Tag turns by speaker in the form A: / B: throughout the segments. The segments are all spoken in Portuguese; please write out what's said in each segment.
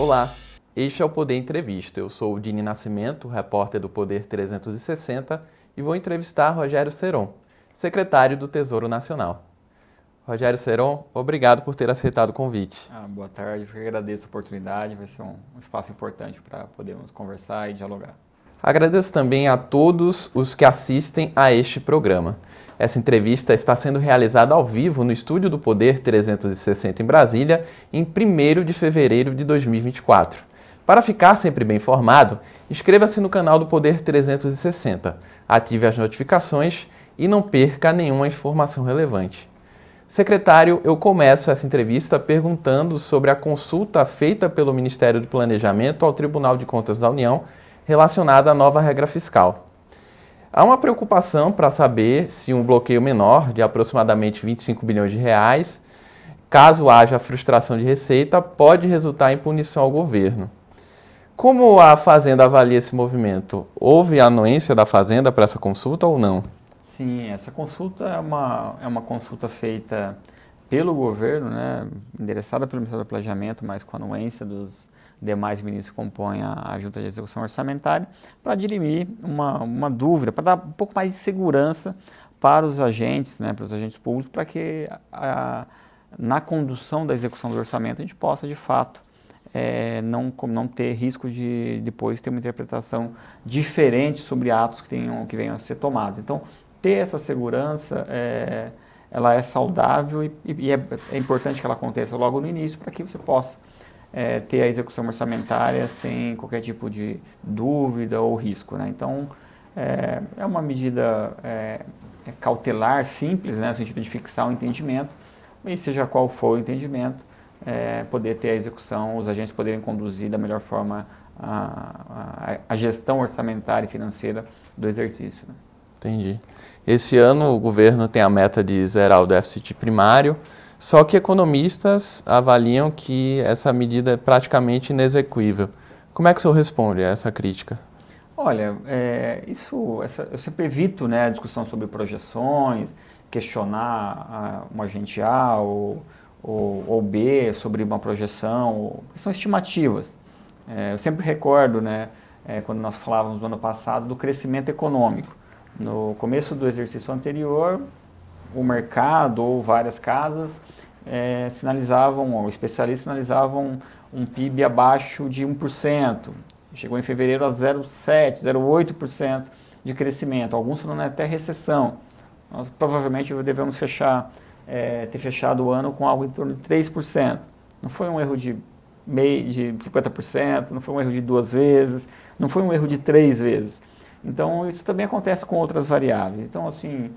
A: Olá, este é o Poder Entrevista. Eu sou o Dini Nascimento, repórter do Poder 360, e vou entrevistar Rogério Seron, secretário do Tesouro Nacional. Rogério Seron, obrigado por ter aceitado o convite.
B: Ah, boa tarde, eu agradeço a oportunidade, vai ser um, um espaço importante para podermos conversar e dialogar.
A: Agradeço também a todos os que assistem a este programa. Essa entrevista está sendo realizada ao vivo no Estúdio do Poder 360 em Brasília, em 1 de fevereiro de 2024. Para ficar sempre bem informado, inscreva-se no canal do Poder 360, ative as notificações e não perca nenhuma informação relevante. Secretário, eu começo essa entrevista perguntando sobre a consulta feita pelo Ministério do Planejamento ao Tribunal de Contas da União relacionada à nova regra fiscal. Há uma preocupação para saber se um bloqueio menor, de aproximadamente 25 bilhões de reais, caso haja frustração de receita, pode resultar em punição ao governo. Como a Fazenda avalia esse movimento? Houve anuência da Fazenda para essa consulta ou não?
B: Sim, essa consulta é uma, é uma consulta feita pelo governo, né, endereçada pelo Ministério do Planejamento, mas com anuência dos demais ministros compõem a, a Junta de Execução Orçamentária, para dirimir uma, uma dúvida, para dar um pouco mais de segurança para os agentes, né, para os agentes públicos, para que a, na condução da execução do orçamento a gente possa, de fato, é, não, não ter risco de depois ter uma interpretação diferente sobre atos que, tenham, que venham a ser tomados. Então, ter essa segurança é, ela é saudável e, e é, é, importante que ela aconteça logo no início para que você possa é, ter a execução orçamentária sem qualquer tipo de dúvida ou risco. Né? Então, é, é uma medida é, é cautelar, simples, né, no sentido de fixar o entendimento, e seja qual for o entendimento, é, poder ter a execução, os agentes poderem conduzir da melhor forma a, a, a gestão orçamentária e financeira do exercício. Né?
A: Entendi. Esse ano o governo tem a meta de zerar o déficit primário, só que economistas avaliam que essa medida é praticamente inexequível. Como é que o senhor responde a essa crítica?
B: Olha, é, isso, essa, eu sempre evito né, a discussão sobre projeções, questionar um agente A ou, ou, ou, B sobre uma projeção, são estimativas. É, eu sempre recordo, né, é, quando nós falávamos no ano passado, do crescimento econômico. No começo do exercício anterior, o mercado ou várias casas é, sinalizavam, ou especialistas sinalizavam um PIB abaixo de 1%. Chegou em fevereiro a 0,7%, 0,8% de crescimento. Alguns falando até recessão. Nós provavelmente devemos fechar, é, ter fechado o ano com algo em torno de 3%. Não foi um erro de, meio, de 50%, não foi um erro de duas vezes, não foi um erro de três vezes. Então, isso também acontece com outras variáveis. Então, assim,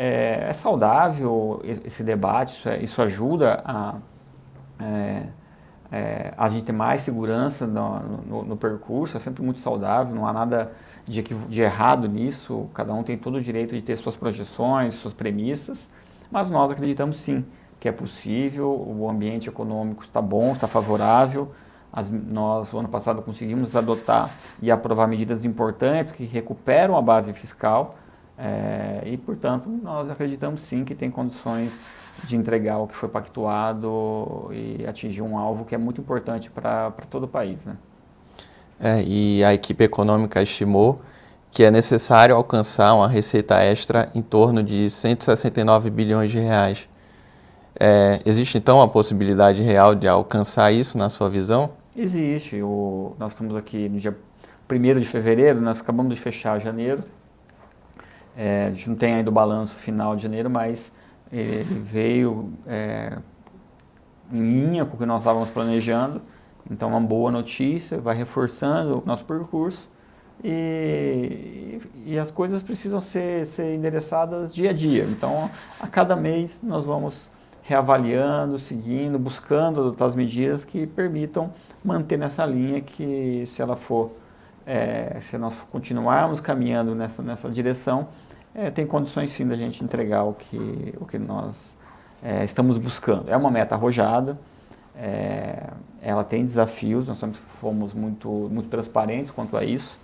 B: é, é saudável esse debate, isso, é, isso ajuda a, é, é, a gente ter mais segurança no, no, no, percurso, é sempre muito saudável, não há nada de, de errado nisso, cada um tem todo o direito de ter suas projeções, suas premissas, mas nós acreditamos sim que é possível, o ambiente econômico está bom, está favorável, as, nós, o ano passado, conseguimos adotar e aprovar medidas importantes que recuperam a base fiscal é, e, portanto, nós acreditamos sim que tem condições de entregar o que foi pactuado e atingir um alvo que é muito importante para todo o país. Né?
A: É, e a equipe econômica estimou que é necessário alcançar uma receita extra em torno de 169 bilhões de reais. É, existe então a possibilidade real de alcançar isso na sua visão?
B: Existe. O, nós estamos aqui no dia 1 de fevereiro, nós acabamos de fechar janeiro. É, a gente não tem ainda o balanço final de janeiro, mas ele veio é, em linha com o que nós estávamos planejando. Então, uma boa notícia, vai reforçando o nosso percurso. E, e as coisas precisam ser, ser endereçadas dia a dia. Então, a cada mês nós vamos reavaliando, seguindo, buscando adotar as medidas que permitam manter nessa linha que se ela for, é, se nós continuarmos caminhando nessa, nessa direção, é, tem condições sim da gente entregar o que, o que nós é, estamos buscando. É uma meta arrojada, é, ela tem desafios, nós sempre fomos muito, muito transparentes quanto a isso,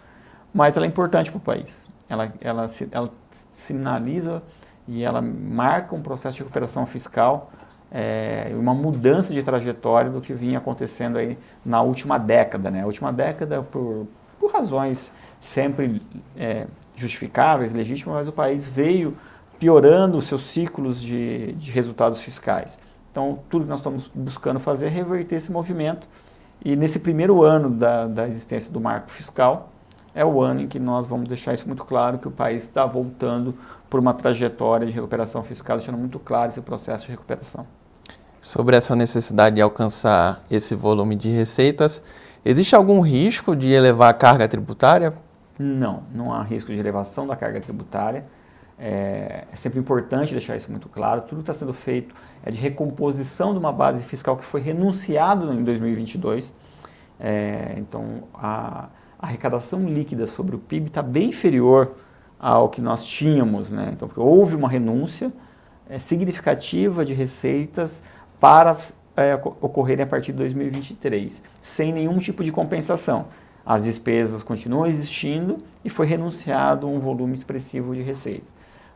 B: mas ela é importante para o país. Ela, ela, ela sinaliza e ela marca um processo de recuperação fiscal é, uma mudança de trajetória do que vinha acontecendo aí na última década. Né? A última década, por, por razões sempre é, justificáveis, legítimas, mas o país veio piorando os seus ciclos de, de resultados fiscais. Então, tudo que nós estamos buscando fazer é reverter esse movimento. E nesse primeiro ano da, da existência do marco fiscal, é o ano em que nós vamos deixar isso muito claro, que o país está voltando por uma trajetória de recuperação fiscal, deixando muito claro esse processo de recuperação.
A: Sobre essa necessidade de alcançar esse volume de receitas, existe algum risco de elevar a carga tributária?
B: Não, não há risco de elevação da carga tributária. É, é sempre importante deixar isso muito claro. Tudo está sendo feito é de recomposição de uma base fiscal que foi renunciada em 2022. É, então, a, arrecadação líquida sobre o PIB está bem inferior ao que nós tínhamos. Né? Então, houve uma renúncia é, significativa de receitas para é, ocorrerem a partir de 2023, sem nenhum tipo de compensação. As despesas continuam existindo e foi renunciado um volume expressivo de receitas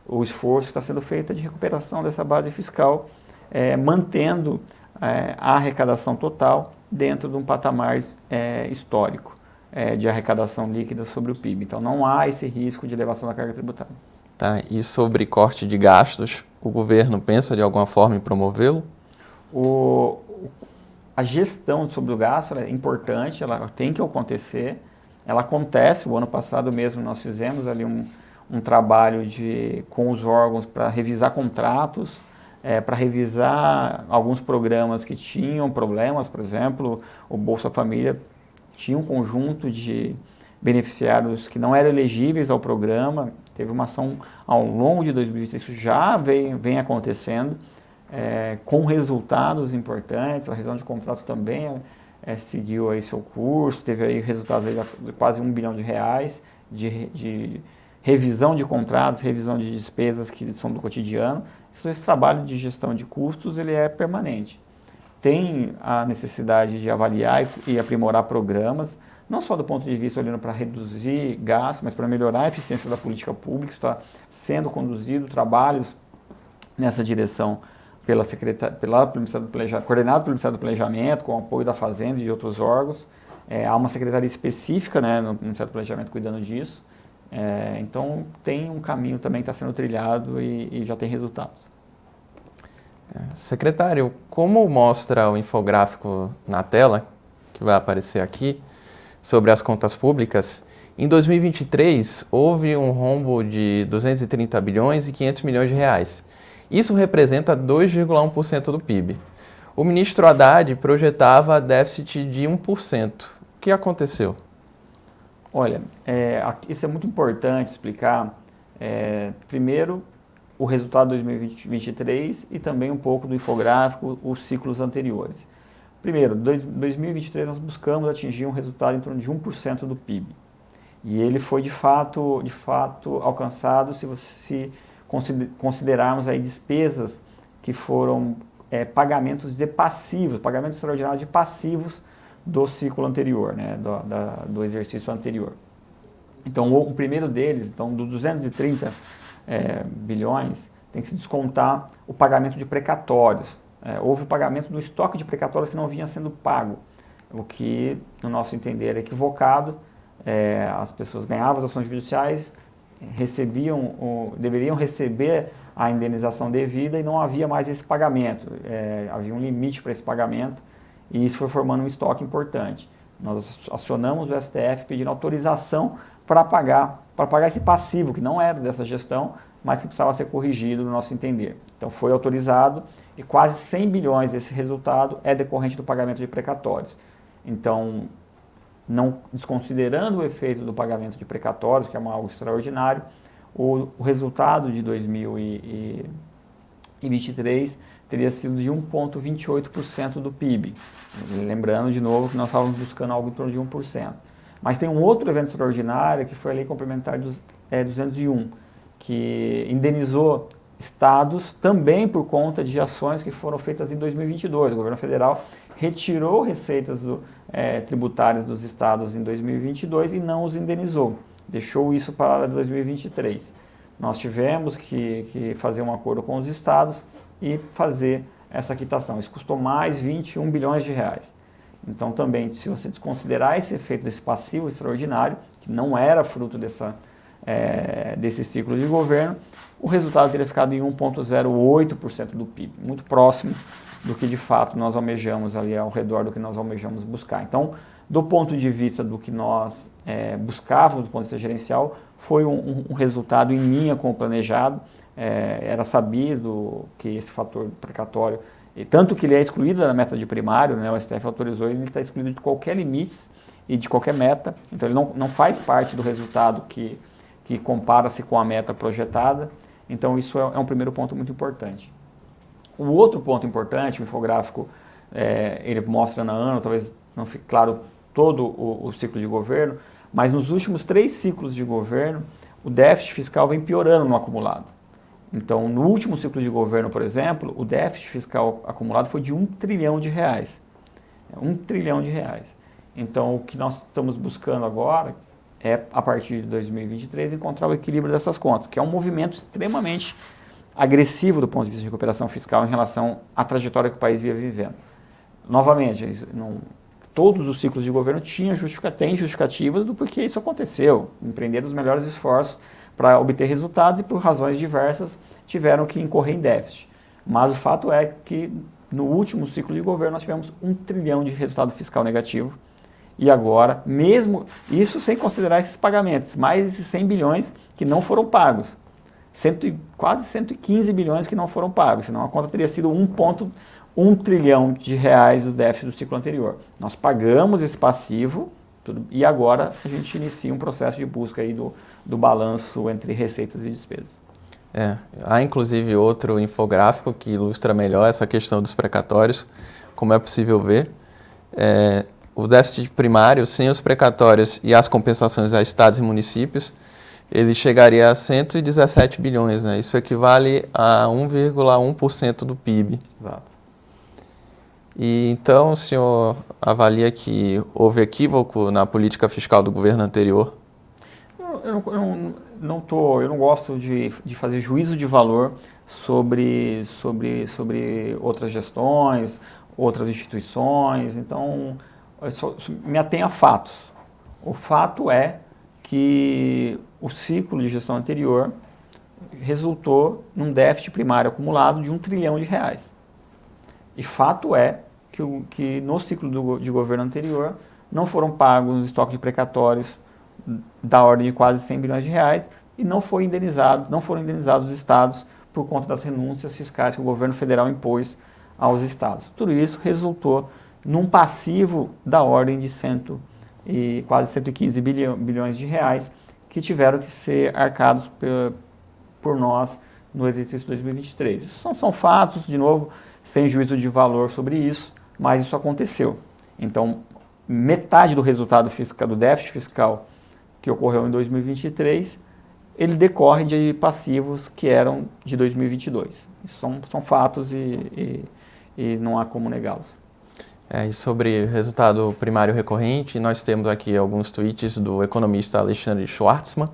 B: o esforço está sendo feito de recuperação dessa base fiscal, é, mantendo é, a arrecadação total dentro de um patamar é, histórico é, de arrecadação líquida sobre o PIB. Então não há esse risco de elevação da carga tributária.
A: Tá. E sobre corte de gastos, o governo pensa de alguma forma em promovê-lo?
B: O, a gestão sobre o gasto é importante, ela tem que acontecer. Ela acontece, o ano passado mesmo nós fizemos ali um, um trabalho de, com os órgãos para revisar contratos, é, para revisar alguns programas que tinham problemas, por exemplo, o Bolsa Família tinha um conjunto de beneficiários que não eram elegíveis ao programa, teve uma ação ao longo de 2023, isso já vem, vem acontecendo, é, com resultados importantes, a revisão de contratos também é, seguiu aí seu curso, teve aí resultados aí de quase um bilhão de reais de, de revisão de contratos, revisão de despesas que são do cotidiano. Esse trabalho de gestão de custos ele é permanente. Tem a necessidade de avaliar e aprimorar programas, não só do ponto de vista olhando para reduzir gastos, mas para melhorar a eficiência da política pública. Está sendo conduzido trabalhos nessa direção pela secretar, pela coordenado pelo Ministério do Planejamento, com o apoio da Fazenda e de outros órgãos. É, há uma secretaria específica né, no Ministério do Planejamento cuidando disso. É, então tem um caminho também que está sendo trilhado e, e, já tem resultados.
A: É, secretário, como mostra o infográfico na tela, que vai aparecer aqui, sobre as contas públicas, em 2023 houve um rombo de 230 bilhões e 500 milhões de reais. Isso representa 2,1% do PIB. O ministro Haddad projetava déficit de 1%. O que aconteceu?
B: Olha, é, isso é muito importante explicar. É, primeiro, o resultado de 2023 e também um pouco do infográfico, os ciclos anteriores. Primeiro, em 2023 nós buscamos atingir um resultado em torno de 1% do PIB. E ele foi de fato, de fato alcançado se, se considerarmos aí despesas que foram é, pagamentos de passivos, pagamentos extraordinários de passivos do ciclo anterior, né, do, da, do exercício anterior. Então, o, o, primeiro deles, então, dos 230 é, bilhões, tem que se descontar o pagamento de precatórios. É, houve o pagamento do estoque de precatórios que não vinha sendo pago, o que, no nosso entender, é equivocado. É, as pessoas ganhavam as ações judiciais, recebiam, o, deveriam receber a indenização devida e não havia mais esse pagamento. É, havia um limite para esse pagamento e isso foi formando um estoque importante. Nós acionamos o STF pedindo autorização para pagar, para pagar esse passivo que não era dessa gestão, mas que precisava ser corrigido no nosso entender. Então foi autorizado e quase 100 bilhões desse resultado é decorrente do pagamento de precatórios. Então, não desconsiderando o efeito do pagamento de precatórios, que é algo extraordinário, o, o resultado de 2023 teria sido de 1,28% do PIB. Lembrando de novo que nós estávamos buscando algo em torno de 1%. Mas tem um outro evento extraordinário que foi a Lei Complementar dos, é, 201, que indenizou estados também por conta de ações que foram feitas em 2022. O governo federal retirou receitas do, é, tributárias dos estados em 2022 e não os indenizou, deixou isso para 2023. Nós tivemos que, que fazer um acordo com os estados e fazer essa quitação. Isso custou mais 21 bilhões de reais. Então, também, se você desconsiderar esse efeito desse passivo extraordinário, que não era fruto dessa, é, desse ciclo de governo, o resultado teria ficado em 1,08% do PIB, muito próximo do que de fato nós almejamos ali ao redor do que nós almejamos buscar. Então, do ponto de vista do que nós é, buscávamos do ponto de vista gerencial, foi um, um resultado em linha com o planejado. É, era sabido que esse fator precatório, tanto que ele é excluído da meta de primário, né, o STF autorizou, ele está excluído de qualquer limite e de qualquer meta, então ele não, não faz parte do resultado que, que compara-se com a meta projetada. Então, isso é, é um primeiro ponto muito importante. O outro ponto importante, o infográfico, é, ele mostra na ano, talvez não fique claro todo o, o, ciclo de governo, mas nos últimos três ciclos de governo, o déficit fiscal vem piorando no acumulado. Então, no último ciclo de governo, por exemplo, o déficit fiscal acumulado foi de um trilhão de reais. Um trilhão de reais. Então, o que nós estamos buscando agora é, a partir de 2023, encontrar o equilíbrio dessas contas, que é um movimento extremamente agressivo do ponto de vista de recuperação fiscal em relação à trajetória que o país via vivendo. Novamente, não, todos os ciclos de governo tinham justifica, têm justificativas do porquê isso aconteceu. Empreender os melhores esforços para obter resultados e, por razões diversas, tiveram que incorrer em déficit. Mas o fato é que no último ciclo de governo nós tivemos um trilhão de resultado fiscal negativo. E agora, mesmo isso sem considerar esses pagamentos, mais esses 100 bilhões que não foram pagos cento, quase 115 bilhões que não foram pagos, senão a conta teria sido 1,1 trilhão de reais do déficit do ciclo anterior. Nós pagamos esse passivo tudo, e agora a gente inicia um processo de busca aí do, do balanço entre receitas e despesas.
A: É, há inclusive outro infográfico que ilustra melhor essa questão dos precatórios, como é possível ver. É, o déficit primário, sem os precatórios e as compensações a estados e municípios, ele chegaria a 117 bilhões, né? Isso equivale a 1,1% do PIB.
B: Exato.
A: E então o senhor avalia que houve equívoco na política fiscal do governo anterior?
B: Eu, eu, não, eu não, tô, eu não gosto de, de fazer juízo de valor sobre, sobre, sobre outras gestões, outras instituições, então eu só, me atenho a fatos. O fato é que o ciclo de gestão anterior resultou num déficit primário acumulado de um trilhão de reais. E fato é que, que no ciclo do, de governo anterior não foram pagos estoques de precatórios da ordem de quase 100 bilhões de reais e não, foi indenizado, não foram indenizados os estados por conta das renúncias fiscais que o governo federal impôs aos estados. Tudo isso resultou num passivo da ordem de cento e quase 115 bilhão, bilhões de reais que tiveram que ser arcados por, nós no exercício 2023. Isso são, são fatos, de novo, sem juízo de valor sobre isso, mas isso aconteceu. Então, metade do resultado fiscal, do déficit fiscal que ocorreu em 2023, ele decorre de passivos que eram de 2022. Isso são, são fatos e, e, e não há como negá-los.
A: É, e sobre resultado primário recorrente, nós temos aqui alguns tweets do economista Alexandre Schwartzman.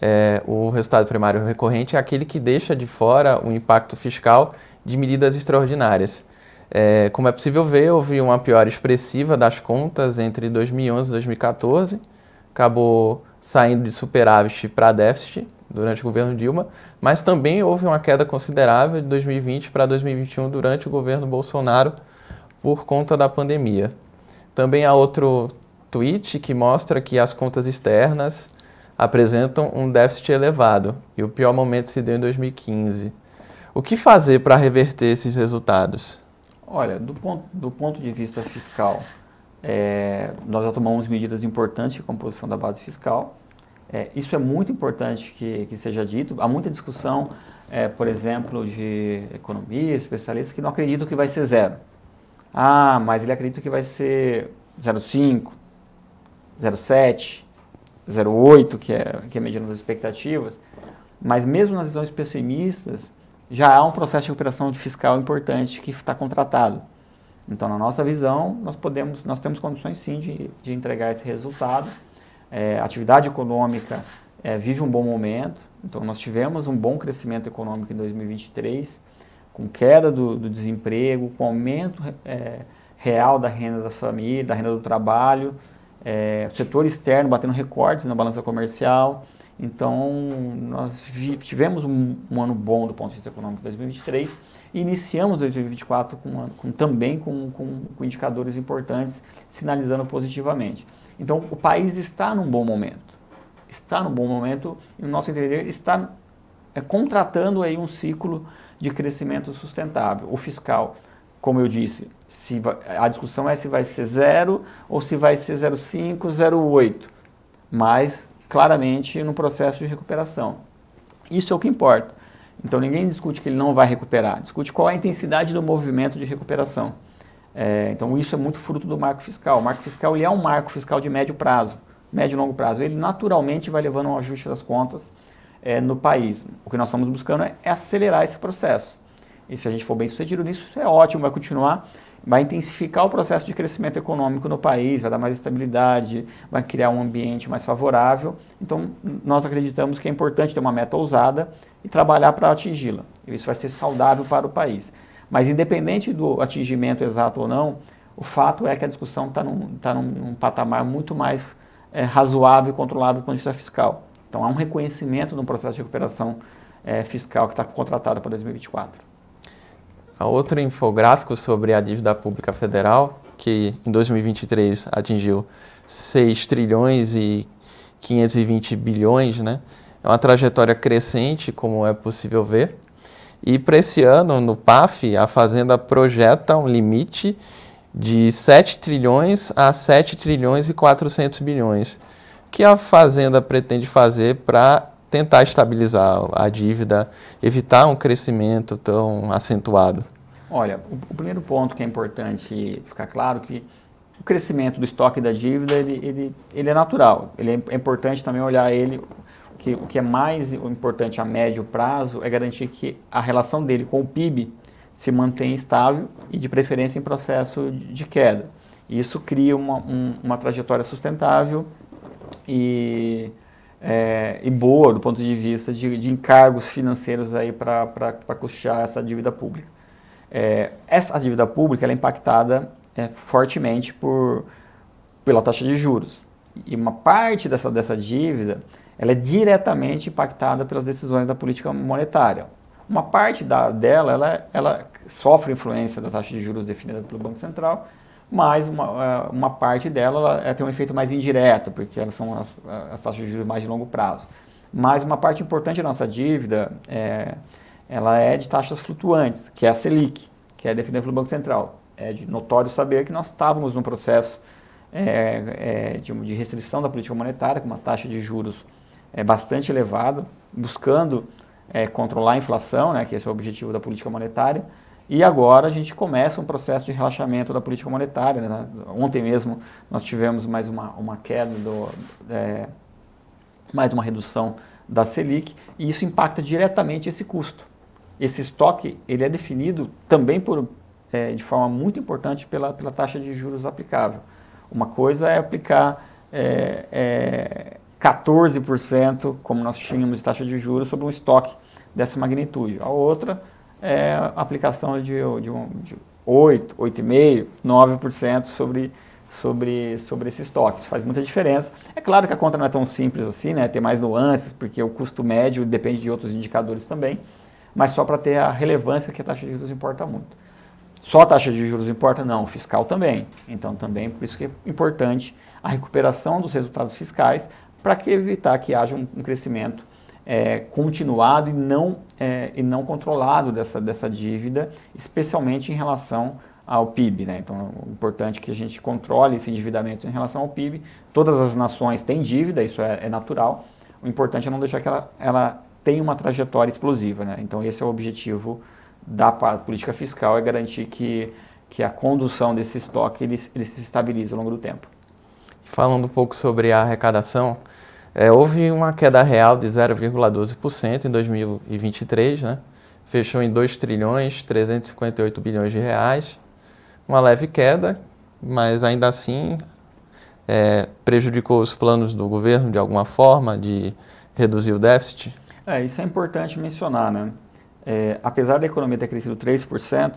A: É, o resultado primário recorrente é aquele que deixa de fora o impacto fiscal de medidas extraordinárias. É, como é possível ver, houve uma piora expressiva das contas entre 2011 e 2014, acabou saindo de superávit para déficit durante o governo Dilma, mas também houve uma queda considerável de 2020 para 2021 durante o governo Bolsonaro, por conta da pandemia. Também há outro tweet que mostra que as contas externas apresentam um déficit elevado e o pior momento se deu em 2015. O que fazer para reverter esses resultados?
B: Olha, do ponto, do ponto de vista fiscal, é, nós já tomamos medidas importantes de composição da base fiscal. É, isso é muito importante que, que seja dito. Há muita discussão, é, por exemplo, de economistas, especialistas que não acreditam que vai ser zero. Ah, mas ele acredita que vai ser 0,5, 0,7, 0,8, que é, que é medindo as expectativas. Mas mesmo nas visões pessimistas, já há um processo de recuperação fiscal importante que está contratado. Então, na nossa visão, nós podemos, nós temos condições sim de, de entregar esse resultado. É, a atividade econômica é, vive um bom momento. Então, nós tivemos um bom crescimento econômico em 2023 com queda do, do desemprego, com aumento é, real da renda das famílias, da renda do trabalho, é, o setor externo batendo recordes na balança comercial. Então, nós tivemos um, um, ano bom do ponto de vista econômico em 2023 e iniciamos 2024 com, com também com, com, com, indicadores importantes, sinalizando positivamente. Então, o país está num bom momento. Está num bom momento e, no nosso entender, está é, contratando aí um ciclo de crescimento sustentável. O fiscal, como eu disse, se a discussão é se vai ser zero ou se vai ser 0,5, 0,8. Mas claramente no processo de recuperação. Isso é o que importa. Então ninguém discute que ele não vai recuperar, discute qual é a intensidade do movimento de recuperação. É, então isso é muito fruto do marco fiscal. O marco fiscal ele é um marco fiscal de médio prazo, médio e longo prazo. Ele naturalmente vai levando um ajuste das contas é, no país. O que nós estamos buscando é, é acelerar esse processo. E se a gente for bem sucedido nisso, isso é ótimo, vai continuar vai intensificar o processo de crescimento econômico no país, vai dar mais estabilidade, vai criar um ambiente mais favorável. Então, nós acreditamos que é importante ter uma meta ousada e trabalhar para atingi-la. Isso vai ser saudável para o país. Mas, independente do atingimento exato ou não, o fato é que a discussão está num, tá num, patamar muito mais é, razoável e controlado do ponto de vista fiscal. Então, há um reconhecimento no processo de recuperação é, fiscal que está contratado para 2024
A: outro infográfico sobre a dívida pública federal, que em 2023 atingiu 6 trilhões e 520 bilhões, né? É uma trajetória crescente, como é possível ver. E para esse ano, no PAF, a Fazenda projeta um limite de 7 trilhões a 7 trilhões e 400 bilhões. Que a Fazenda pretende fazer para tentar estabilizar a dívida, evitar um crescimento tão acentuado?
B: Olha, o, primeiro ponto que é importante ficar claro que o crescimento do estoque da dívida ele, ele, ele é natural. Ele é, é importante também olhar ele que o que é mais importante a médio prazo é garantir que a relação dele com o PIB se mantenha estável e de preferência em processo de queda. Isso cria uma, um, uma trajetória sustentável e é, e boa do ponto de vista de, de encargos financeiros para custear essa dívida pública. É, essa dívida pública é impactada é, fortemente por, pela taxa de juros. E uma parte dessa, dessa dívida ela é diretamente impactada pelas decisões da política monetária. Uma parte da, dela ela, ela sofre influência da taxa de juros definida pelo Banco Central mas uma, é, uma parte dela ela, tem um efeito mais indireto, porque elas são as, as, taxas de juros mais de longo prazo. Mas uma parte importante da nossa dívida é, ela é de taxas flutuantes, que é a Selic, que é definida pelo Banco Central. É notório saber que nós estávamos num processo é, é, de, de, restrição da política monetária, com uma taxa de juros é, bastante elevada, buscando é, controlar a inflação, né, que esse é o objetivo da política monetária, e agora a gente começa um processo de relaxamento da política monetária. Né? Ontem mesmo nós tivemos mais uma, uma queda, do, é, mais uma redução da Selic, e isso impacta diretamente esse custo. Esse estoque ele é definido também por, é, de forma muito importante pela, pela taxa de juros aplicável. Uma coisa é aplicar é, é, 14%, como nós tínhamos de taxa de juros, sobre um estoque dessa magnitude. A outra é aplicação de, de, um, de 8, 8,5%, 9% sobre, sobre, sobre esse estoque. Isso faz muita diferença. É claro que a conta não é tão simples assim, né? tem mais nuances, porque o custo médio depende de outros indicadores também, mas só para ter a relevância que a taxa de juros importa muito. Só a taxa de juros importa? Não, o fiscal também. Então, também por isso que é importante a recuperação dos resultados fiscais para que evitar que haja um, um crescimento é, continuado e não, é, e não controlado dessa, dessa dívida, especialmente em relação ao PIB. Né? Então, é importante que a gente controle esse endividamento em relação ao PIB. Todas as nações têm dívida, isso é, é natural. O importante é não deixar que ela, ela tenha uma trajetória explosiva. Né? Então, esse é o objetivo da política fiscal, é garantir que, que a condução desse estoque ele, ele se estabilize ao longo do tempo.
A: Falando um pouco sobre a arrecadação, é, houve uma queda real de 0,12% em 2023, né? fechou em 2 trilhões 358 bilhões de reais, uma leve queda, mas ainda assim é, prejudicou os planos do governo de alguma forma de reduzir o déficit?
B: É, isso é importante mencionar, né? é, apesar da economia ter crescido 3%,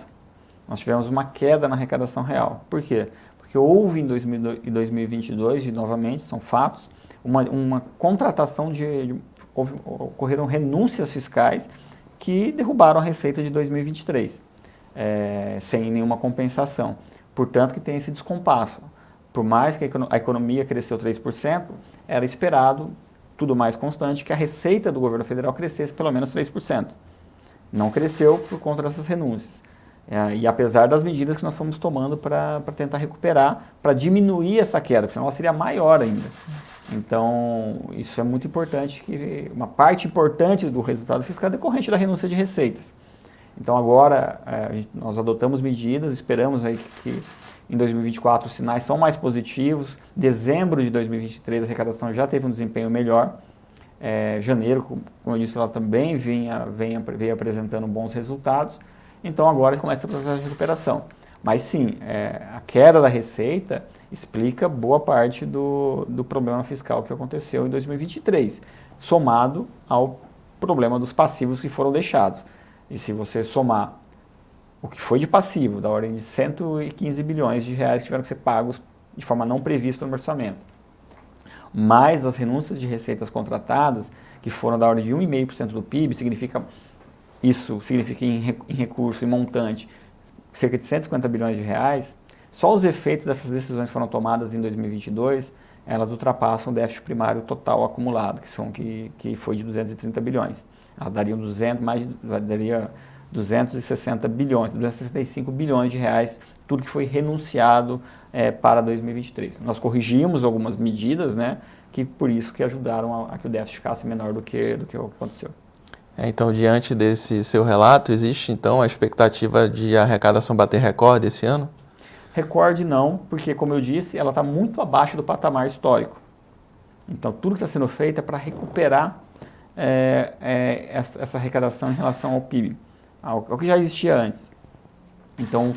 B: nós tivemos uma queda na arrecadação real. Por quê? Porque houve em 2022, e novamente são fatos, uma, uma contratação de, de houve, ocorreram renúncias fiscais que derrubaram a receita de 2023, é, sem nenhuma compensação. Portanto, que tem esse descompasso. Por mais que a economia cresceu 3%, era esperado, tudo mais constante, que a receita do governo federal crescesse pelo menos 3%. Não cresceu por conta dessas renúncias. É, e apesar das medidas que nós fomos tomando para tentar recuperar, para diminuir essa queda, porque senão ela seria maior ainda. Então, isso é muito importante, que uma parte importante do resultado fiscal é decorrente da renúncia de receitas. Então, agora, é, nós adotamos medidas, esperamos aí que em 2024 os sinais são mais positivos. Dezembro de 2023 a arrecadação já teve um desempenho melhor. É, janeiro, como eu disse, ela também vinha, vinha, apresentando bons resultados. Então agora começa o processo de recuperação. Mas sim, é, a queda da receita explica boa parte do, do problema fiscal que aconteceu em 2023, somado ao problema dos passivos que foram deixados. E se você somar o que foi de passivo, da ordem de 115 bilhões de reais que tiveram que ser pagos de forma não prevista no orçamento, mais as renúncias de receitas contratadas, que foram da ordem de 1,5% do PIB, significa isso significa em, recurso, em montante, cerca de 150 bilhões de reais, só os efeitos dessas decisões foram tomadas em 2022, elas ultrapassam o déficit primário total acumulado, que, são, que, que foi de 230 bilhões. Elas dariam 200, mais, daria 260 bilhões, 265 bilhões de reais, tudo que foi renunciado é, para 2023. Nós corrigimos algumas medidas, né, que por isso que ajudaram a, a que o déficit ficasse menor do que, do que aconteceu.
A: É, então, diante desse seu relato, existe então a expectativa de arrecadação bater recorde esse ano?
B: Recorde não, porque, como eu disse, ela está muito abaixo do patamar histórico. Então, tudo que está sendo feito é para recuperar é, é, essa, essa, arrecadação em relação ao PIB, ao, ao, que já existia antes. Então,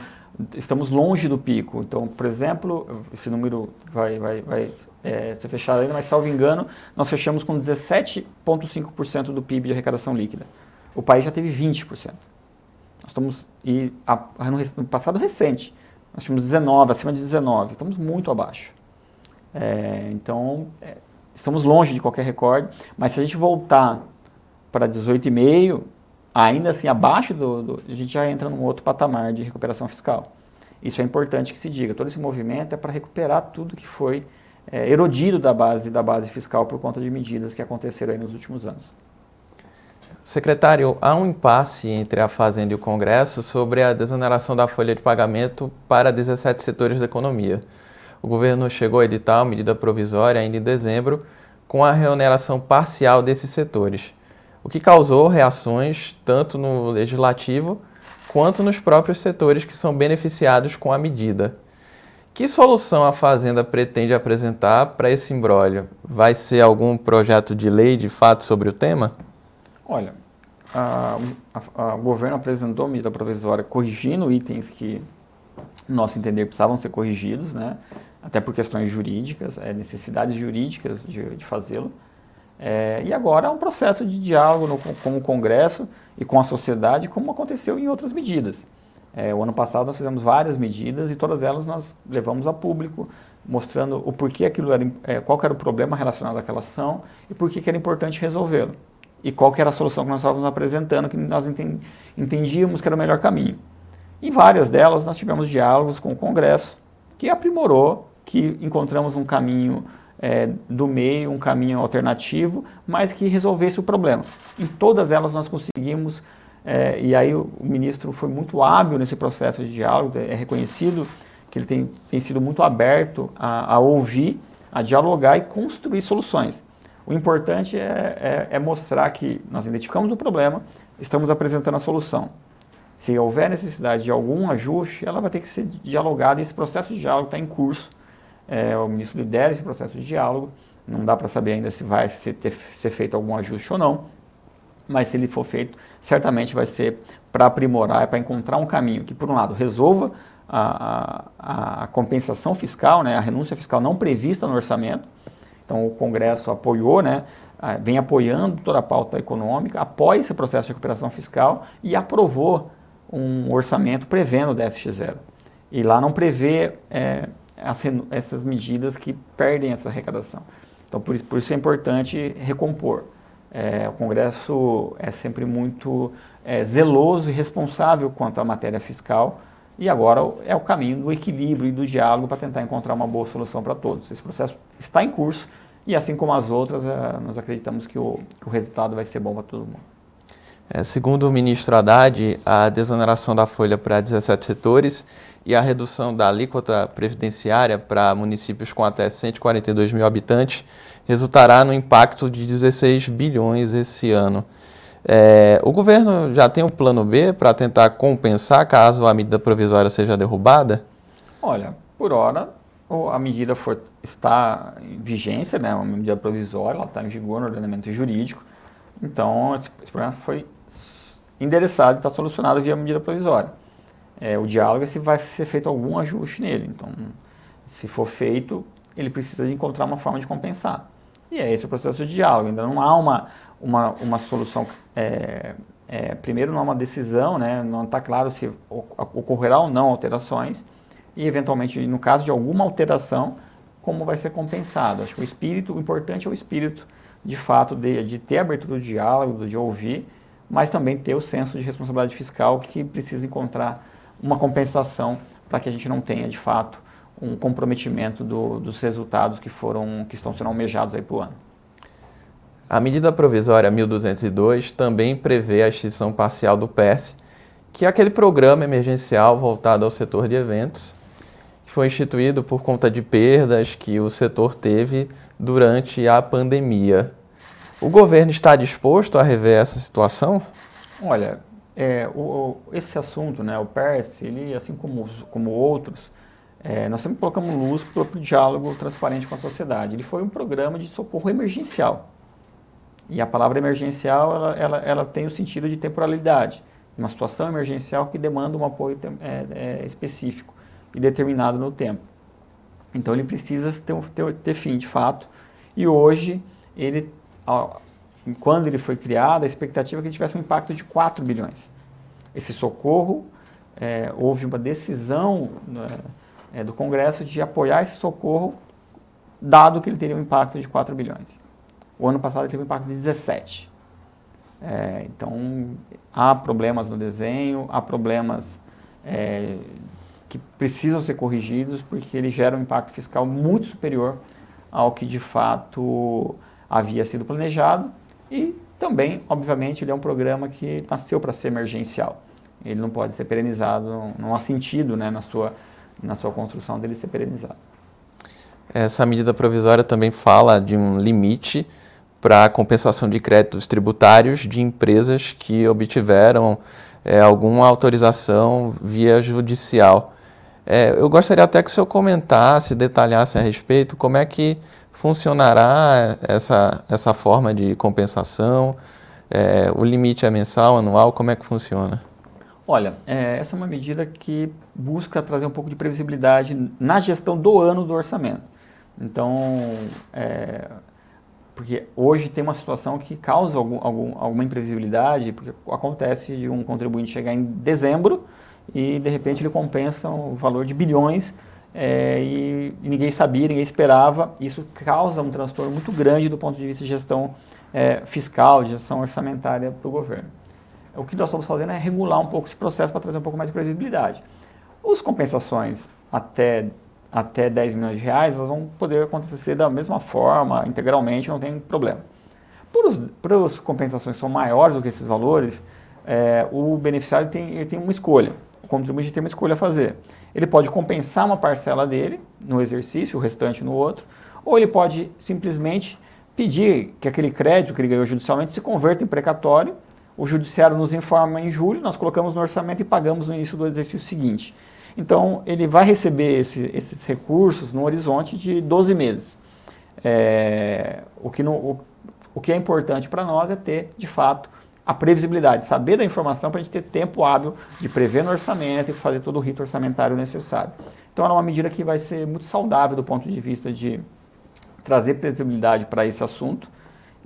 B: estamos longe do pico. Então, por exemplo, esse número vai, vai, vai é, ser fechado ainda, mas salvo engano, nós fechamos com 17,5% do PIB de arrecadação líquida. O país já teve 20%. Nós estamos, e a, no, no, passado recente, nós tínhamos 19, acima de 19, estamos muito abaixo. É, então, é, estamos longe de qualquer recorde, mas se a gente voltar para 18,5, ainda assim abaixo do, do, a gente já entra num outro patamar de recuperação fiscal. Isso é importante que se diga. Todo esse movimento é para recuperar tudo que foi é, erodido da base, da base fiscal por conta de medidas que aconteceram nos últimos anos.
A: Secretário, há um impasse entre a Fazenda e o Congresso sobre a desoneração da folha de pagamento para 17 setores da economia. O governo chegou a editar uma medida provisória ainda em dezembro com a reoneração parcial desses setores, o que causou reações tanto no legislativo quanto nos próprios setores que são beneficiados com a medida. Que solução a Fazenda pretende apresentar para esse imbróglio? Vai ser algum projeto de lei de fato sobre o tema?
B: Olha, a, a, a, o governo apresentou medida provisória corrigindo itens que, no nosso entender, precisavam ser corrigidos, né? até por questões jurídicas, é, necessidades jurídicas de, de fazê-lo. É, e agora é um processo de diálogo no, com o Congresso e com a sociedade, como aconteceu em outras medidas. É, o ano passado nós fizemos várias medidas e todas elas nós levamos a público, mostrando o porquê aquilo era, é, qual era o problema relacionado àquela ação e por que era importante resolvê-lo. E qual era a solução que nós estávamos apresentando, que nós entendíamos que era o melhor caminho. Em várias delas nós tivemos diálogos com o Congresso, que aprimorou, que encontramos um caminho é, do meio, um caminho alternativo, mas que resolvesse o problema. Em todas elas nós conseguimos é, e aí o, ministro foi muito hábil nesse processo de diálogo, é reconhecido que ele tem, tem sido muito aberto a, a ouvir, a dialogar e construir soluções. O importante é, é, é, mostrar que nós identificamos o problema, estamos apresentando a solução. Se houver necessidade de algum ajuste, ela vai ter que ser dialogada esse processo de diálogo está em curso. É, o ministro lidera esse processo de diálogo, não dá para saber ainda se vai ser, ter, ser feito algum ajuste ou não, mas se ele for feito, certamente vai ser para aprimorar, para encontrar um caminho que, por um lado, resolva a, a, a, compensação fiscal, né, a renúncia fiscal não prevista no orçamento. Então, o Congresso apoiou né, vem apoiando toda a pauta econômica, apoia esse processo de recuperação fiscal e aprovou um orçamento prevendo o déficit zero. E lá não prevê é, essas medidas que perdem essa arrecadação. Então, por, por isso é importante recompor. É, o Congresso é sempre muito é, zeloso e responsável quanto à matéria fiscal e agora é o caminho do equilíbrio e do diálogo para tentar encontrar uma boa solução para todos. Esse processo está em curso e, assim como as outras, é, nós acreditamos que o, que o resultado vai ser bom para todo mundo.
A: É, segundo o ministro Haddad, a desoneração da folha para 17 setores e a redução da alíquota previdenciária para municípios com até 142 mil habitantes resultará no impacto de 16 bilhões esse ano. É, o governo já tem um plano B para tentar compensar caso a medida provisória seja derrubada?
B: Olha, por hora a medida for, está em vigência, né, uma medida provisória, ela está em vigor no ordenamento jurídico. Então, esse, esse problema foi endereçado e está solucionado via medida provisória. É, o diálogo é se vai ser feito algum ajuste nele. Então, se for feito, ele precisa de encontrar uma forma de compensar. E é esse o processo de diálogo. Ainda não há uma, uma, uma solução. É, é, primeiro, não há uma decisão, né? não está claro se ocorrerá ou não alterações. E, eventualmente, no caso de alguma alteração, como vai ser compensado. Acho que o espírito, o importante é o espírito, de fato, de, de ter abertura do diálogo, de ouvir mas também ter o senso de responsabilidade fiscal que precisa encontrar uma compensação para que a gente não tenha, de fato, um comprometimento do, dos resultados que foram que estão sendo almejados aí para o ano.
A: A medida provisória 1202 também prevê a extinção parcial do PERS, que é aquele programa emergencial voltado ao setor de eventos, que foi instituído por conta de perdas que o setor teve durante a pandemia. O governo está disposto a rever essa situação?
B: Olha, é, o, esse assunto, né, o PERS, ele, assim como, como outros, é, nós sempre colocamos luz para o diálogo transparente com a sociedade. Ele foi um programa de socorro emergencial. E a palavra emergencial, ela, ela, ela tem o sentido de temporalidade. Uma situação emergencial que demanda um apoio é, é, específico e determinado no tempo. Então ele precisa ter, ter, ter fim de fato. E hoje ele quando ele foi criado, a expectativa é que ele tivesse um impacto de 4 bilhões. Esse socorro, é, houve uma decisão é, do Congresso de apoiar esse socorro, dado que ele teria um impacto de 4 bilhões. O ano passado ele teve um impacto de 17. É, então, há problemas no desenho, há problemas é, que precisam ser corrigidos, porque ele gera um impacto fiscal muito superior ao que de fato havia sido planejado e também, obviamente, ele é um programa que nasceu para ser emergencial. Ele não pode ser perenizado, não há sentido né, na, sua, na sua construção dele ser perenizado.
A: Essa medida provisória também fala de um limite para a compensação de créditos tributários de empresas que obtiveram é, alguma autorização via judicial. É, eu gostaria até que o senhor comentasse, detalhasse a respeito como é que funcionará essa, essa forma de compensação? É, o limite é mensal, anual? Como é que funciona?
B: Olha, é, essa é uma medida que busca trazer um pouco de previsibilidade na gestão do ano do orçamento. Então, é, porque hoje tem uma situação que causa algum, algum, alguma imprevisibilidade, porque acontece de um contribuinte chegar em dezembro e de repente ele compensa um valor de bilhões é, e, e, ninguém sabia, ninguém esperava. Isso causa um transtorno muito grande do ponto de vista de gestão é, fiscal, de gestão orçamentária para o governo. O que nós estamos fazendo é regular um pouco esse processo para trazer um pouco mais de previsibilidade. As compensações até, até 10 milhões de reais elas vão poder acontecer da mesma forma, integralmente, não tem problema. Para as compensações são maiores do que esses valores, é, o beneficiário tem, ele tem uma escolha o contribuinte tem uma escolha a fazer. Ele pode compensar uma parcela dele no exercício, o restante no outro, ou ele pode simplesmente pedir que aquele crédito que ele ganhou judicialmente se converta em precatório. O judiciário nos informa em julho, nós colocamos no orçamento e pagamos no início do exercício seguinte. Então, ele vai receber esse, esses recursos no horizonte de 12 meses. É, o, que o, o que é importante para nós é ter, de fato, a previsibilidade, saber da informação para a gente ter tempo hábil de prever no orçamento e fazer todo o rito orçamentário necessário. Então, é uma medida que vai ser muito saudável do ponto de vista de trazer previsibilidade para esse assunto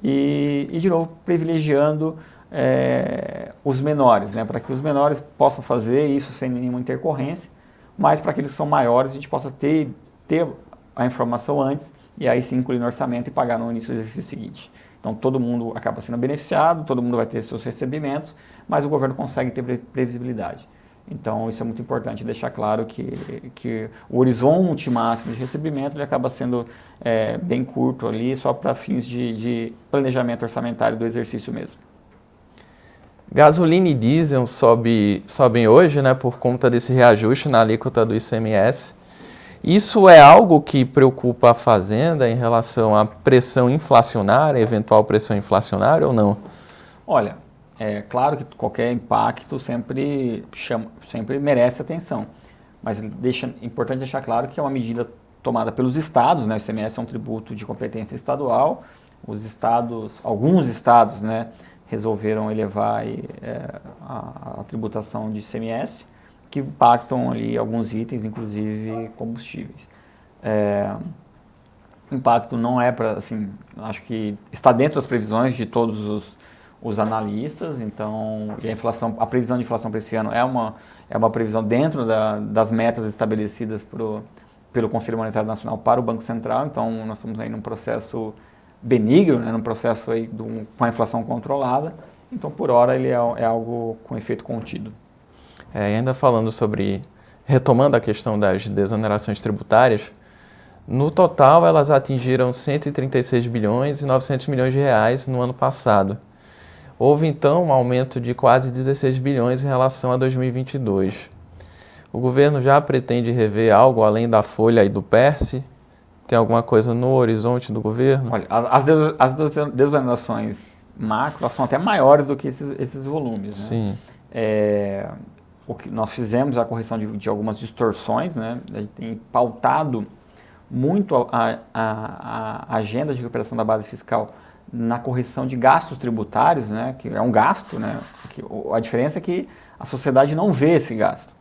B: e, e de novo, privilegiando é, os menores, né, para que os menores possam fazer isso sem nenhuma intercorrência, mas para aqueles que são maiores a gente possa ter, ter a informação antes e aí sim incluir no orçamento e pagar no início do exercício seguinte. Então todo mundo acaba sendo beneficiado, todo mundo vai ter seus recebimentos, mas o governo consegue ter previsibilidade. Então isso é muito importante deixar claro que, que o horizonte máximo de recebimento ele acaba sendo é, bem curto ali, só para fins de, de planejamento orçamentário do exercício mesmo.
A: Gasolina e diesel sobe, sobem hoje né, por conta desse reajuste na alíquota do ICMS. Isso é algo que preocupa a Fazenda em relação à pressão inflacionária, eventual pressão inflacionária ou não?
B: Olha, é claro que qualquer impacto sempre, chama, sempre merece atenção, mas deixa, é importante deixar claro que é uma medida tomada pelos estados, né? o ICMS é um tributo de competência estadual, os estados, alguns estados né, resolveram elevar é, a, a tributação de ICMS, que impactam ali alguns itens, inclusive combustíveis. É, impacto não é para, assim, acho que está dentro das previsões de todos os, os analistas, então, e a inflação, a previsão de inflação para esse ano é uma, é uma previsão dentro da, das metas estabelecidas pro, pelo Conselho Monetário Nacional para o Banco Central, então nós estamos aí num processo benigno, né, num processo aí do, com a inflação controlada, então por hora ele é, é algo com efeito contido.
A: É, ainda falando sobre, retomando a questão das desonerações tributárias, no total elas atingiram 136 bilhões e 900 milhões de reais no ano passado. Houve então um aumento de quase 16 bilhões em relação a 2022. O governo já pretende rever algo além da folha e do PERSE? Tem alguma coisa no horizonte do governo?
B: Olha, as, as desonerações macro são até maiores do que esses, esses volumes. Né?
A: Sim.
B: É, o que nós fizemos a correção de, de algumas distorções, né? A gente tem pautado muito a, a, a, agenda de recuperação da base fiscal na correção de gastos tributários, né? Que é um gasto, né? Que, a diferença é que a sociedade não vê esse gasto,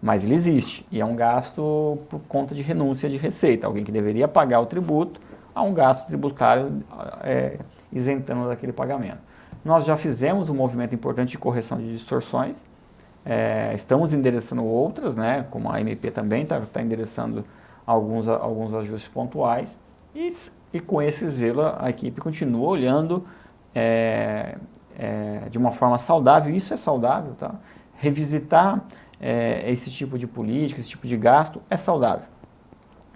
B: mas ele existe e é um gasto por conta de renúncia de receita. Alguém que deveria pagar o tributo a um gasto tributário é, isentando daquele pagamento. Nós já fizemos um movimento importante de correção de distorções é, estamos endereçando outras, né, como a MP também está tá endereçando alguns, alguns ajustes pontuais. E, e com esse zelo a equipe continua olhando é, é, de uma forma saudável, isso é saudável, tá? Revisitar é, esse tipo de política, esse tipo de gasto é saudável.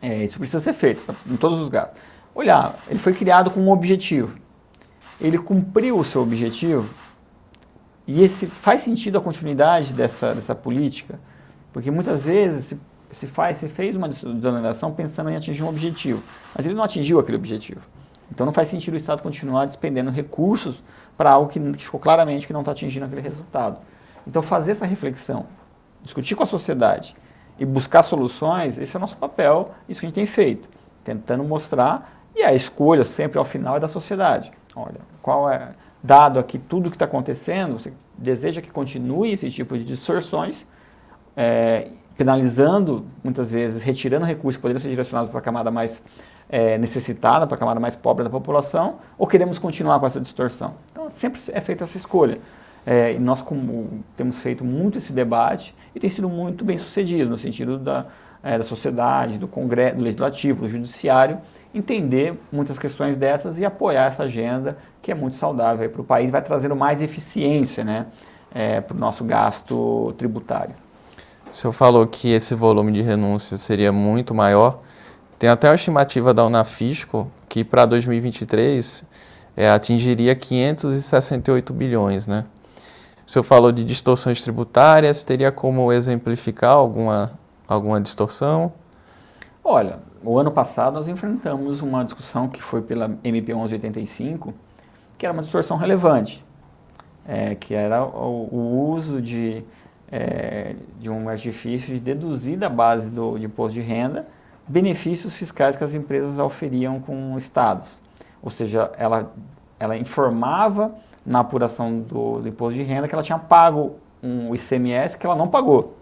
B: É, isso precisa ser feito em todos os gastos. Olhar, ele foi criado com um objetivo. Ele cumpriu o seu objetivo? E esse faz sentido a continuidade dessa, dessa política? Porque muitas vezes se, se, faz, se fez uma desoneração pensando em atingir um objetivo, mas ele não atingiu aquele objetivo. Então não faz sentido o Estado continuar despendendo recursos para algo que, que ficou claramente que não está atingindo aquele resultado. Então fazer essa reflexão, discutir com a sociedade e buscar soluções, esse é o nosso papel, isso que a gente tem feito, tentando mostrar, e a escolha sempre ao final é da sociedade. Olha, qual é dado aqui tudo o que está acontecendo, você deseja que continue esse tipo de distorções, é, penalizando, muitas vezes, retirando recursos que poderiam ser direcionados para a camada mais é, necessitada, para a camada mais pobre da população, ou queremos continuar com essa distorção? Então, sempre é feita essa escolha. É, nós como, temos feito muito esse debate e tem sido muito bem sucedido, no sentido da, é, da sociedade, do Congresso, do Legislativo, do Judiciário, entender muitas questões dessas e apoiar essa agenda que é muito saudável para o país, vai trazendo mais eficiência né, é, para o nosso gasto tributário.
A: O senhor falou que esse volume de renúncia seria muito maior. Tem até uma estimativa da Unafisco que para 2023 é, atingiria 568 bilhões, né? O senhor falou de distorções tributárias, teria como exemplificar alguma, alguma distorção?
B: Olha, o ano passado nós enfrentamos uma discussão que foi pela MP 1185, que era uma distorção relevante, é, que era o, o uso de, é, de um artifício de deduzir da base do, de imposto de renda benefícios fiscais que as empresas oferiam com estados. Ou seja, ela, ela informava na apuração do, do imposto de renda que ela tinha pago um ICMS que ela não pagou.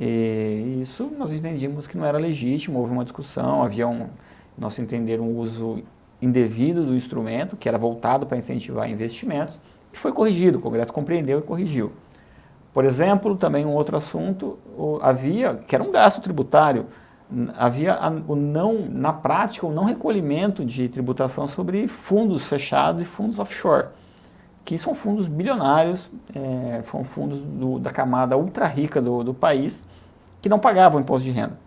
B: E isso nós entendíamos que não era legítimo, houve uma discussão, havia um, nosso entender, um uso indevido do instrumento, que era voltado para incentivar investimentos, e foi corrigido, o Congresso compreendeu e corrigiu. Por exemplo, também um outro assunto, havia, que era um gasto tributário, havia o não, na prática, o não recolhimento de tributação sobre fundos fechados e fundos offshore, que são fundos bilionários, é, são fundos do, da camada ultra rica do, do país, que não pagavam imposto de renda.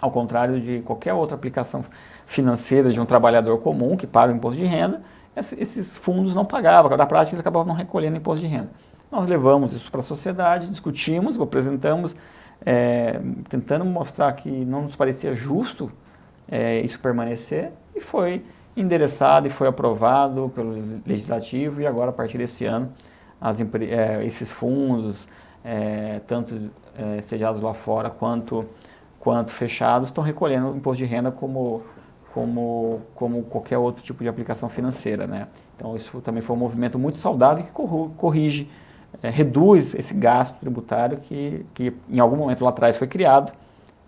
B: Ao contrário de qualquer outra aplicação financeira de um trabalhador comum que paga imposto de renda, esses fundos não pagavam, na prática eles acabavam não recolhendo imposto de renda. Nós levamos isso para a sociedade, discutimos, apresentamos, é, tentando mostrar que não nos parecia justo é, isso permanecer, e foi endereçado e foi aprovado pelo Legislativo, e agora, a partir desse ano, as, é, esses fundos, é, tanto é, sediados lá fora quanto, quanto fechados, estão recolhendo imposto de renda como, como, como qualquer outro tipo de aplicação financeira. Né? Então, isso também foi um movimento muito saudável que corrige reduz esse gasto tributário que, que em algum momento lá atrás foi criado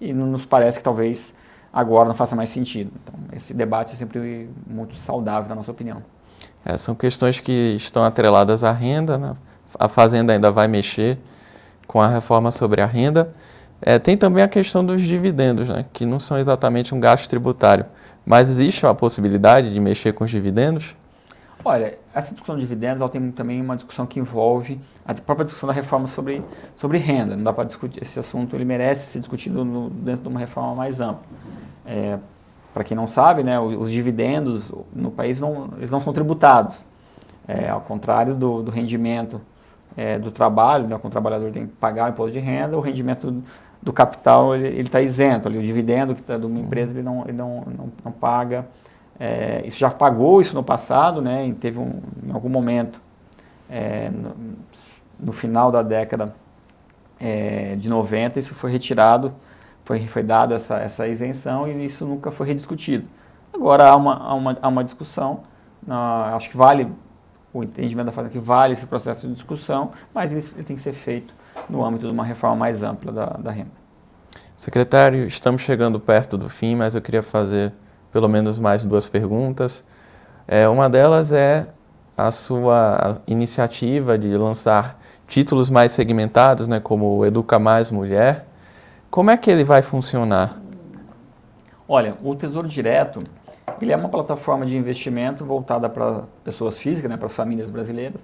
B: e nos parece que talvez agora não faça mais sentido. Então, esse debate é sempre muito saudável, na nossa opinião.
A: É, são questões que estão atreladas à renda, né? a Fazenda ainda vai mexer com a reforma sobre a renda. É, tem também a questão dos dividendos, né? que não são exatamente um gasto tributário, mas existe a possibilidade de mexer com os dividendos?
B: Olha, essa discussão de dividendos ela tem também uma discussão que envolve a própria discussão da reforma sobre, sobre renda. Não dá para discutir esse assunto, ele merece ser discutido no, dentro de uma reforma mais ampla. É, para quem não sabe, né, os, os, dividendos no país não, eles não são tributados. É, ao contrário do, do rendimento é, do trabalho, né, o trabalhador tem que pagar o imposto de renda, o rendimento do, capital ele está isento. Ali, o dividendo que tá de uma empresa ele não, ele não, não, não paga é, isso já pagou isso no passado, né? E teve um, em algum momento, é, no, no, final da década é, de 90, isso foi retirado, foi, foi dado essa, essa isenção e isso nunca foi rediscutido. Agora há uma, há uma, há uma discussão, acho que vale o entendimento da fazenda que vale esse processo de discussão, mas ele, ele tem que ser feito no âmbito de uma reforma mais ampla da, da renda.
A: Secretário, estamos chegando perto do fim, mas eu queria fazer pelo menos mais duas perguntas. É, uma delas é a sua iniciativa de lançar títulos mais segmentados, né, como Educa Mais Mulher. Como é que ele vai funcionar?
B: Olha, o Tesouro Direto ele é uma plataforma de investimento voltada para pessoas físicas, né, para as famílias brasileiras,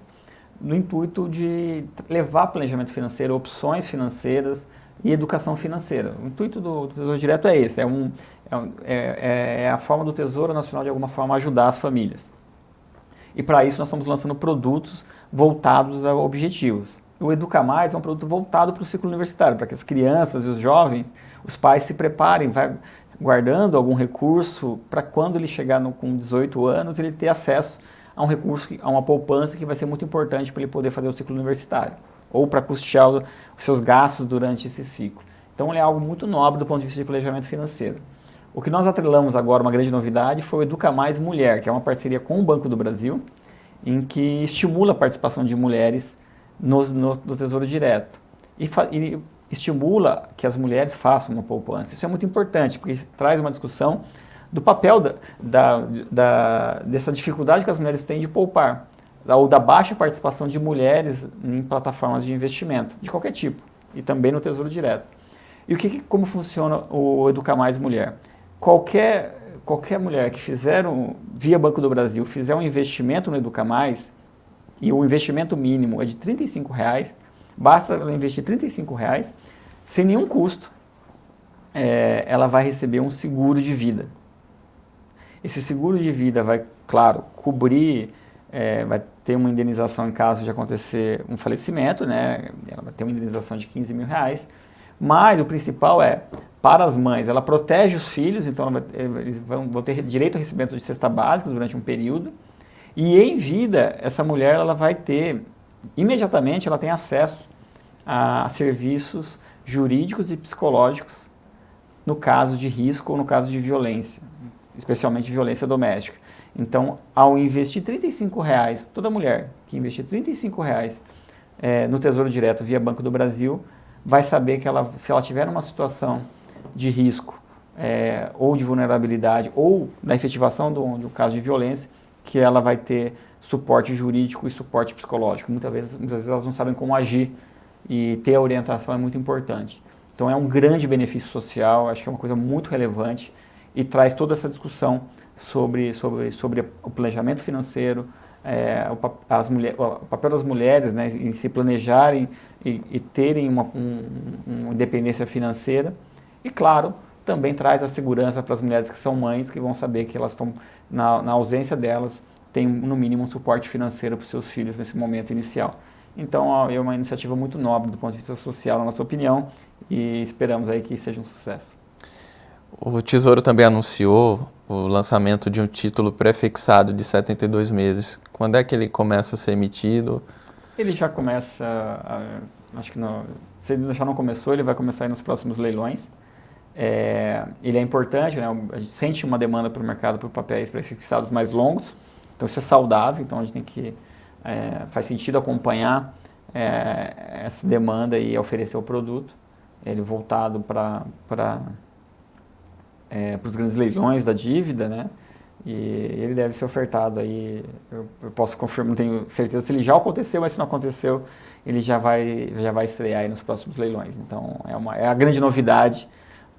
B: no intuito de levar planejamento financeiro, opções financeiras e educação financeira. O intuito do, do Tesouro Direto é esse, é, um, é, é, é, a forma do Tesouro Nacional de alguma forma ajudar as famílias. E para isso nós estamos lançando produtos voltados a objetivos. O Educa Mais é um produto voltado para o ciclo universitário, para que as crianças e os jovens, os pais se preparem, vai guardando algum recurso para quando ele chegar no, com 18 anos ele ter acesso a um recurso, a uma poupança que vai ser muito importante para ele poder fazer o ciclo universitário ou para custear os seus gastos durante esse ciclo. Então ele é algo muito nobre do ponto de vista de planejamento financeiro. O que nós atrelamos agora, uma grande novidade, foi o Educa Mais Mulher, que é uma parceria com o Banco do Brasil, em que estimula a participação de mulheres no, no, no Tesouro Direto. E, e, estimula que as mulheres façam uma poupança. Isso é muito importante, porque traz uma discussão do papel da, da, da, dessa dificuldade que as mulheres têm de poupar ou da baixa participação de mulheres em plataformas de investimento, de qualquer tipo, e também no Tesouro Direto. E o que, como funciona o Educar Mais Mulher? Qualquer, qualquer mulher que fizer, um, via Banco do Brasil, fizer um investimento no Educar Mais, e o investimento mínimo é de R$ reais, basta ela investir R$ reais, sem nenhum custo, é, ela vai receber um seguro de vida. Esse seguro de vida vai, claro, cobrir é, vai ter uma indenização em caso de acontecer um falecimento, né? Ela vai ter uma indenização de 15 mil reais. Mas o principal é, para as mães, ela protege os filhos, então vai, eles vão, vão, ter direito a recebimento de cesta básica durante um período. E em vida, essa mulher ela vai ter, imediatamente, ela tem acesso a serviços jurídicos e psicológicos no caso de risco ou no caso de violência, especialmente violência doméstica. Então, ao investir R$ reais, toda mulher que investir R$ reais é, no Tesouro Direto via Banco do Brasil vai saber que ela, se ela tiver uma situação de risco é, ou de vulnerabilidade ou da efetivação do, um caso de violência, que ela vai ter suporte jurídico e suporte psicológico. Muitas vezes, muitas vezes elas não sabem como agir e ter a orientação é muito importante. Então é um grande benefício social, acho que é uma coisa muito relevante e traz toda essa discussão sobre, sobre, sobre o planejamento financeiro, é, o, as mulher, o papel das mulheres né, em se planejarem e, e terem uma, um, uma independência financeira. E, claro, também traz a segurança para as mulheres que são mães, que vão saber que elas estão, na, na ausência delas, tem no mínimo um suporte financeiro para os seus filhos nesse momento inicial. Então é uma iniciativa muito nobre do ponto de vista social, na nossa opinião, e esperamos aí que seja um sucesso.
A: O Tesouro também anunciou o lançamento de um título prefixado de 72 meses. Quando é que ele começa a ser emitido?
B: Ele já começa, a, acho que não, se ele já não começou, ele vai começar nos próximos leilões. É, ele é importante, né? a gente sente uma demanda para o mercado por papéis prefixados mais longos, então isso é saudável, então a gente tem que, é, faz sentido acompanhar é, essa demanda e oferecer o produto, ele voltado para é, os grandes leilões da dívida, né? E ele deve ser ofertado aí, eu, eu, posso confirmar, não tenho certeza se ele já aconteceu, mas se não aconteceu, ele já vai, já vai estrear nos próximos leilões. Então é, uma, é a grande novidade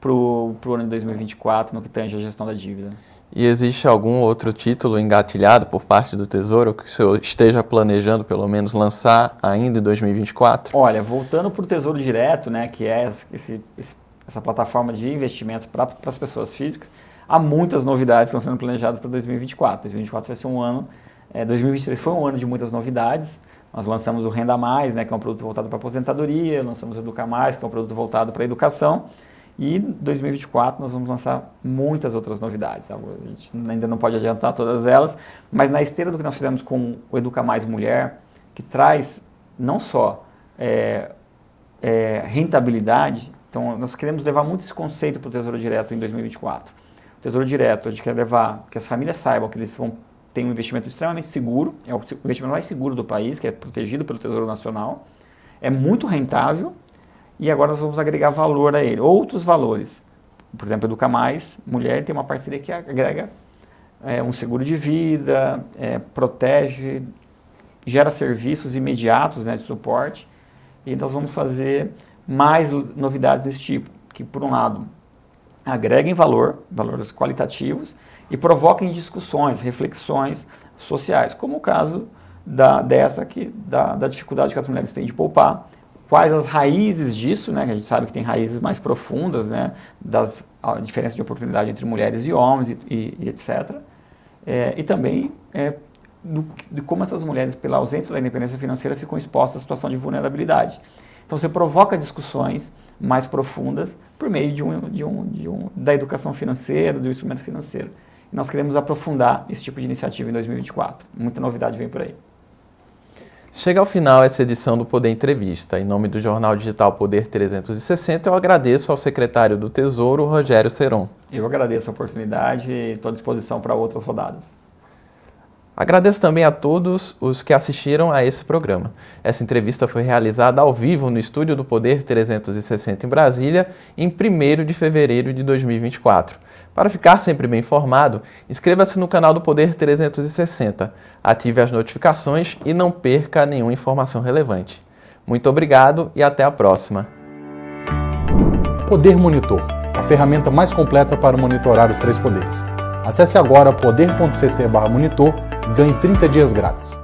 B: para o ano de 2024 no que tange a gestão da dívida.
A: E existe algum outro título engatilhado por parte do Tesouro que o senhor esteja planejando, pelo menos, lançar ainda em 2024?
B: Olha, voltando para o Tesouro Direto, né, que é esse, esse essa plataforma de investimentos para as pessoas físicas, há muitas novidades que estão sendo planejadas para 2024. 2024 vai ser um ano, é, 2023 foi um ano de muitas novidades. Nós lançamos o Renda Mais, né, que é um produto voltado para aposentadoria, lançamos o Educa Mais, que é um produto voltado para a educação. E em 2024 nós vamos lançar muitas outras novidades. A gente ainda não pode adiantar todas elas, mas na esteira do que nós fizemos com o Educa Mais Mulher, que traz não só é, é, rentabilidade, então, nós queremos levar muito esse conceito para o Tesouro Direto em 2024. O Tesouro Direto, a gente quer levar que as famílias saibam que eles vão ter um investimento extremamente seguro, é o investimento mais seguro do país, que é protegido pelo Tesouro Nacional, é muito rentável e agora nós vamos agregar valor a ele, outros valores. Por exemplo, Educa Mais, mulher tem uma parceria que agrega é, um seguro de vida, é, protege, gera serviços imediatos né, de suporte e nós vamos fazer mais novidades desse tipo, que por um lado agreguem valor, valores qualitativos, e provoquem discussões, reflexões sociais, como o caso da, dessa aqui, da, da dificuldade que as mulheres têm de poupar, quais as raízes disso, né, que a gente sabe que tem raízes mais profundas, né, das diferença de oportunidade entre mulheres e homens e, e, e etc. É, e também é, do, de como essas mulheres, pela ausência da independência financeira, ficam expostas à situação de vulnerabilidade. Então você provoca discussões mais profundas por meio de um, de um, de um, da educação financeira, do instrumento financeiro. E nós queremos aprofundar esse tipo de iniciativa em 2024. Muita novidade vem por aí.
A: Chega ao final essa edição do Poder Entrevista. Em nome do jornal digital Poder 360, eu agradeço ao secretário do Tesouro, Rogério Seron.
B: Eu agradeço a oportunidade e estou à disposição para outras rodadas.
A: Agradeço também a todos os que assistiram a esse programa. Essa entrevista foi realizada ao vivo no estúdio do Poder 360 em Brasília, em 1 de fevereiro de 2024. Para ficar sempre bem informado, inscreva-se no canal do Poder 360, ative as notificações e não perca nenhuma informação relevante. Muito obrigado e até a próxima.
C: Poder Monitor a ferramenta mais completa para monitorar os três poderes. Acesse agora poder.cc/monitor e ganhe 30 dias grátis.